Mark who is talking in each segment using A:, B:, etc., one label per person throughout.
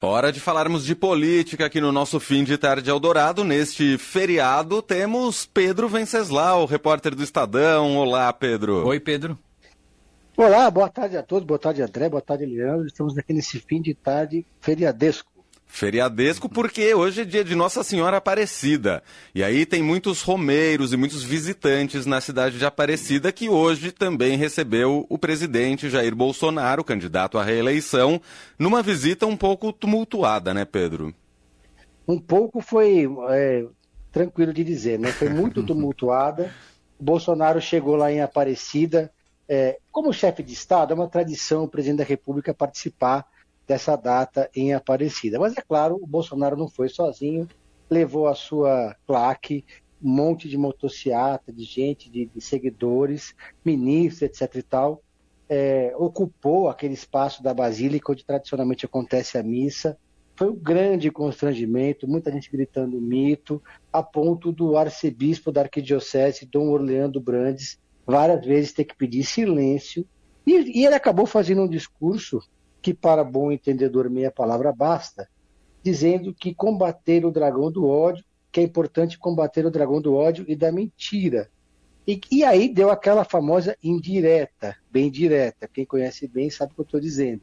A: Hora de falarmos de política aqui no nosso fim de tarde Eldorado. Neste feriado temos Pedro Venceslau, repórter do Estadão. Olá, Pedro.
B: Oi, Pedro.
C: Olá, boa tarde a todos, boa tarde André, boa tarde Leandro. Estamos aqui nesse fim de tarde feriadesco.
A: Feriadesco porque hoje é dia de Nossa Senhora Aparecida. E aí tem muitos romeiros e muitos visitantes na cidade de Aparecida que hoje também recebeu o presidente Jair Bolsonaro, candidato à reeleição, numa visita um pouco tumultuada, né, Pedro?
C: Um pouco foi é, tranquilo de dizer, né? Foi muito tumultuada. Bolsonaro chegou lá em Aparecida. É, como chefe de Estado, é uma tradição o presidente da República participar dessa data em Aparecida. Mas é claro, o Bolsonaro não foi sozinho, levou a sua claque, um monte de motociata, de gente, de, de seguidores, ministros, etc. e tal, é, ocupou aquele espaço da Basílica onde tradicionalmente acontece a missa. Foi um grande constrangimento, muita gente gritando mito, a ponto do arcebispo da arquidiocese, Dom Orleando Brandes, várias vezes ter que pedir silêncio. E, e ele acabou fazendo um discurso que para bom entendedor meia palavra basta, dizendo que combater o dragão do ódio, que é importante combater o dragão do ódio e da mentira. E, e aí deu aquela famosa indireta, bem direta. Quem conhece bem sabe o que eu estou dizendo.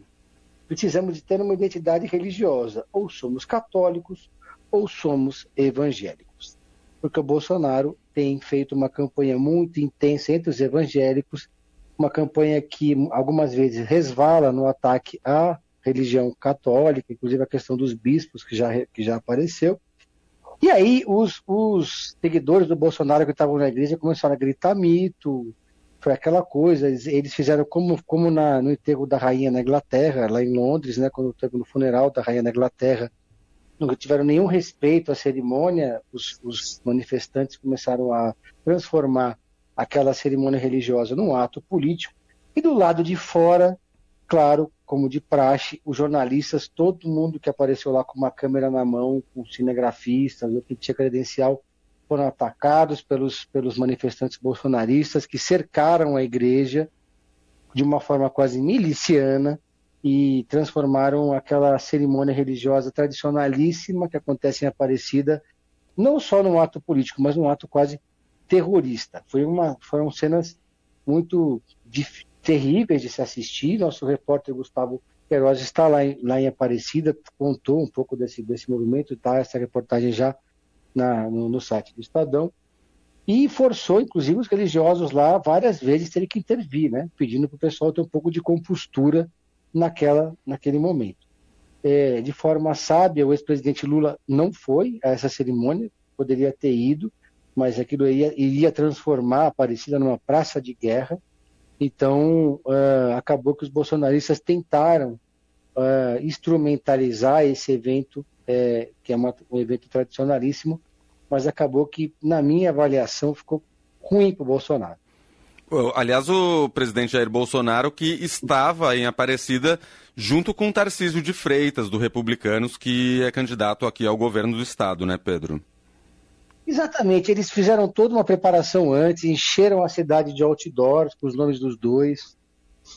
C: Precisamos de ter uma identidade religiosa. Ou somos católicos ou somos evangélicos. Porque o Bolsonaro tem feito uma campanha muito intensa entre os evangélicos uma campanha que algumas vezes resvala no ataque à religião católica, inclusive a questão dos bispos que já, que já apareceu. E aí os, os seguidores do Bolsonaro que estavam na igreja começaram a gritar mito, foi aquela coisa, eles, fizeram como, como na, no enterro da rainha na Inglaterra, lá em Londres, né, quando teve no funeral da rainha na Inglaterra, não tiveram nenhum respeito à cerimônia, os, os manifestantes começaram a transformar aquela cerimônia religiosa num ato político. E do lado de fora, claro, como de praxe, os jornalistas, todo mundo que apareceu lá com uma câmera na mão, com cinegrafistas, o que tinha credencial, foram atacados pelos, pelos manifestantes bolsonaristas que cercaram a igreja de uma forma quase miliciana e transformaram aquela cerimônia religiosa tradicionalíssima que acontece em Aparecida não só num ato político, mas num ato quase terrorista. Foi uma, foram cenas muito terríveis de se assistir. Nosso repórter Gustavo Queiroz está lá em, lá em Aparecida, contou um pouco desse, desse movimento, está essa reportagem já na, no, no, site do Estadão, e forçou, inclusive, os religiosos lá várias vezes terem que intervir, né, pedindo para o pessoal ter um pouco de compostura naquela, naquele momento. É, de forma sábia, o ex-presidente Lula não foi a essa cerimônia, poderia ter ido, mas aquilo iria, iria transformar a Aparecida numa praça de guerra. Então, uh, acabou que os bolsonaristas tentaram uh, instrumentalizar esse evento, é, que é uma, um evento tradicionalíssimo, mas acabou que, na minha avaliação, ficou ruim para o Bolsonaro.
A: Aliás, o presidente Jair Bolsonaro, que estava em Aparecida junto com Tarcísio de Freitas, do Republicanos, que é candidato aqui ao governo do estado, né, Pedro?
C: Exatamente, eles fizeram toda uma preparação antes, encheram a cidade de outdoors com os nomes dos dois,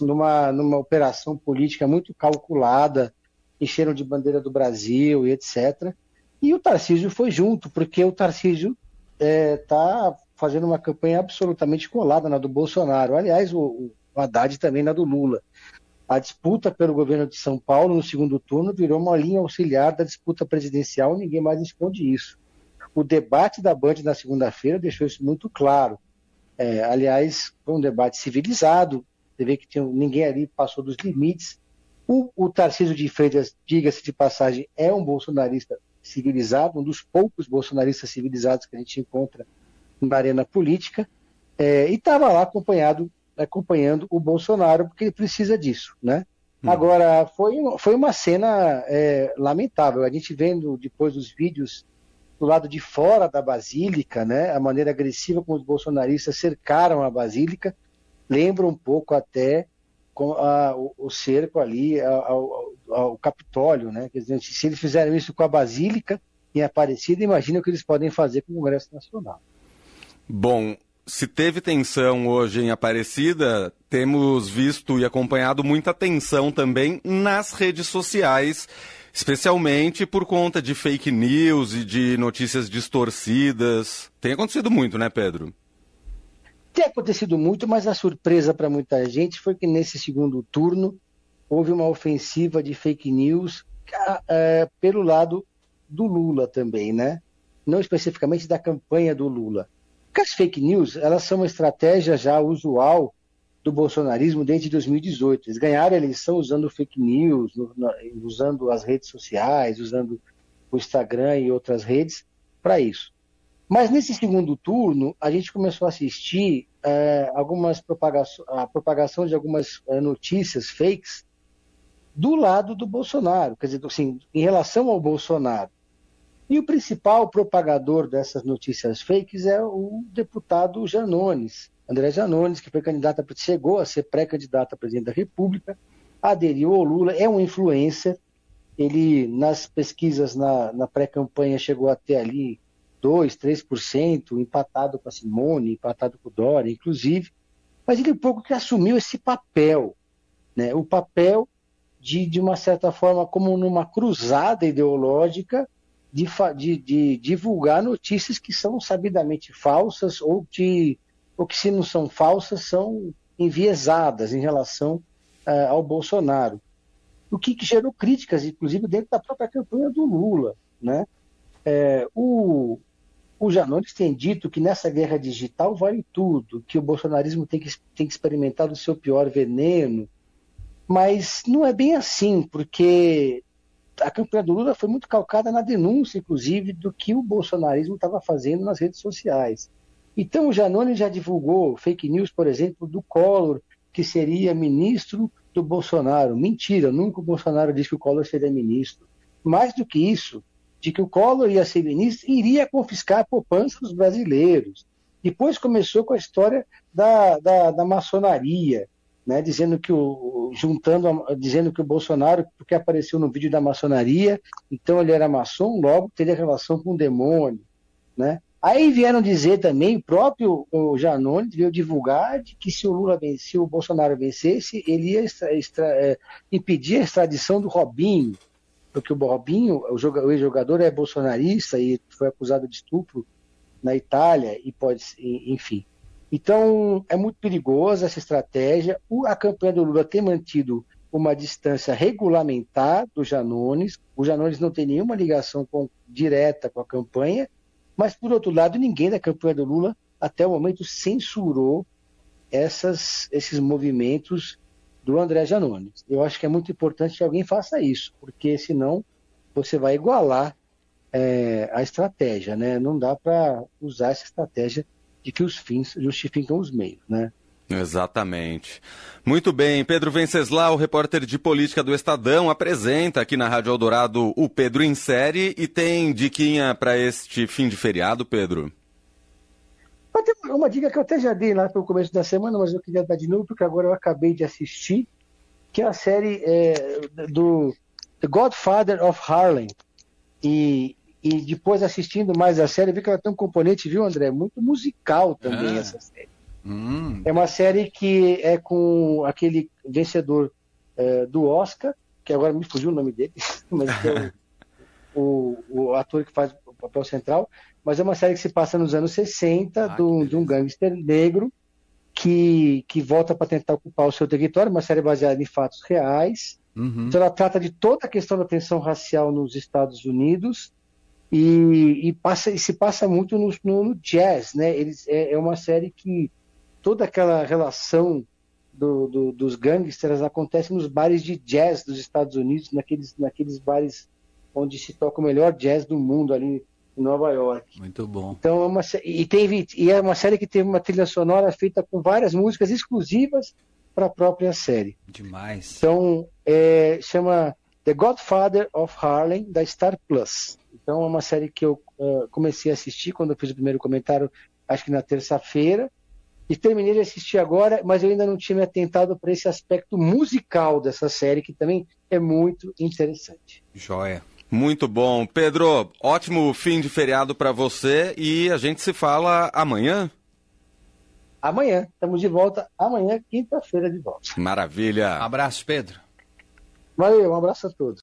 C: numa, numa operação política muito calculada, encheram de bandeira do Brasil e etc. E o Tarcísio foi junto, porque o Tarcísio está é, tá fazendo uma campanha absolutamente colada na do Bolsonaro. Aliás, o, o Haddad também na do Lula. A disputa pelo governo de São Paulo no segundo turno virou uma linha auxiliar da disputa presidencial, ninguém mais esconde isso. O debate da Band na segunda-feira deixou isso muito claro. É, aliás, foi um debate civilizado, você vê que tinha, ninguém ali passou dos limites. O, o Tarcísio de Freitas, diga-se de passagem, é um bolsonarista civilizado, um dos poucos bolsonaristas civilizados que a gente encontra na arena política, é, e estava lá acompanhado, acompanhando o Bolsonaro, porque ele precisa disso, né? Hum. Agora, foi, foi uma cena é, lamentável. A gente vendo depois os vídeos do lado de fora da Basílica, né, a maneira agressiva como os bolsonaristas cercaram a Basílica, lembra um pouco até a, o, o, cerco ali ao, ao, ao, Capitólio. Né? Dizer, se eles fizeram isso com a Basílica em Aparecida, imagina o que eles podem fazer com o Congresso Nacional.
A: Bom, se teve tensão hoje em Aparecida, temos visto e acompanhado muita tensão também nas redes sociais Especialmente por conta de fake news e de notícias distorcidas. Tem acontecido muito, né, Pedro?
C: Tem acontecido muito, mas a surpresa para muita gente foi que nesse segundo turno houve uma ofensiva de fake news é, pelo lado do Lula também, né? Não especificamente da campanha do Lula. Porque as fake news, elas são uma estratégia já usual do bolsonarismo desde 2018. Eles ganharam a eleição usando fake news, usando as redes sociais, usando o Instagram e outras redes para isso. Mas nesse segundo turno, a gente começou a assistir é, algumas propagação, a propagação de algumas é, notícias fakes do lado do Bolsonaro, quer dizer, assim, em relação ao Bolsonaro. E o principal propagador dessas notícias fakes é o deputado Janones, André Janones, que foi candidato, chegou a ser pré-candidato a presidente da República, aderiu ao Lula, é um influencer. Ele, nas pesquisas na, na pré-campanha, chegou até ali 2, 3%, empatado com a Simone, empatado com o Dória, inclusive. Mas ele um pouco que assumiu esse papel, né? o papel de, de uma certa forma, como numa cruzada ideológica, de, de, de divulgar notícias que são sabidamente falsas ou de ou que se não são falsas, são enviesadas em relação uh, ao Bolsonaro. O que, que, gerou críticas, inclusive, dentro da própria campanha do Lula. Né? É, o, o Janones tem dito que nessa guerra digital vale tudo, que o bolsonarismo tem que, tem que experimentar o seu pior veneno, mas não é bem assim, porque a campanha do Lula foi muito calcada na denúncia, inclusive, do que o bolsonarismo estava fazendo nas redes sociais. Então, o Janone já divulgou fake news, por exemplo, do Collor, que seria ministro do Bolsonaro. Mentira, nunca o Bolsonaro disse que o Collor seria ministro. Mais do que isso, de que o Collor ia ser ministro iria confiscar a poupança dos brasileiros. Depois começou com a história da, da, da maçonaria, né, dizendo que o juntando dizendo que o Bolsonaro porque apareceu no vídeo da maçonaria então ele era maçom logo teria relação com o demônio né Aí vieram dizer também, o próprio Janones veio divulgar de que se o Lula se o Bolsonaro vencesse, ele ia extra, extra, é, impedir a extradição do Robinho, porque o Robinho, o ex-jogador, é bolsonarista e foi acusado de estupro na Itália e pode, enfim. Então é muito perigosa essa estratégia. a campanha do Lula tem mantido uma distância regulamentar do Janones. O Janones não tem nenhuma ligação com, direta com a campanha mas, por outro lado, ninguém da campanha do Lula, até o momento, censurou essas, esses movimentos do André Janones. Eu acho que é muito importante que alguém faça isso, porque senão você vai igualar é, a estratégia, né? Não dá para usar essa estratégia de que os fins justificam os meios, né?
A: Exatamente. Muito bem, Pedro Venceslau, repórter de política do Estadão, apresenta aqui na Rádio Eldorado o Pedro em série e tem diquinha para este fim de feriado, Pedro?
C: Tem uma dica que eu até já dei lá no começo da semana, mas eu queria dar de novo porque agora eu acabei de assistir, que é a série é, do The Godfather of Harlem. E, e depois assistindo mais a série, vi que ela tem um componente, viu, André? Muito musical também ah. essa série. Hum. É uma série que é com aquele vencedor é, do Oscar, que agora me fugiu o nome dele, mas que é o, o, o, ator que faz o papel central. Mas é uma série que se passa nos anos 60, ah, do, de um gangster negro que, que volta para tentar ocupar o seu território, uma série baseada em fatos reais. Uhum. Então ela trata de toda a questão da tensão racial nos Estados Unidos e, e, passa, e se passa muito no, no, jazz, né? Eles, é, é, uma série que toda aquela relação do, do, dos gangsters acontece nos bares de jazz dos Estados Unidos, naqueles, naqueles bares onde se toca o melhor jazz do mundo ali em Nova York.
B: Muito bom.
C: Então é uma, e, teve, e é uma série que teve uma trilha sonora feita com várias músicas exclusivas para a própria série.
B: Demais.
C: Então é, chama The Godfather of Harlem da Star Plus. Então é uma série que eu uh, comecei a assistir quando eu fiz o primeiro comentário, acho que na terça-feira e terminei de assistir agora, mas eu ainda não tinha me atentado para esse aspecto musical dessa série, que também é muito interessante.
B: Joia.
A: Muito bom. Pedro, ótimo fim de feriado para você e a gente se fala amanhã.
C: Amanhã, estamos de volta amanhã, quinta-feira de volta.
A: Maravilha.
B: Abraço, Pedro.
C: Valeu, um abraço a todos.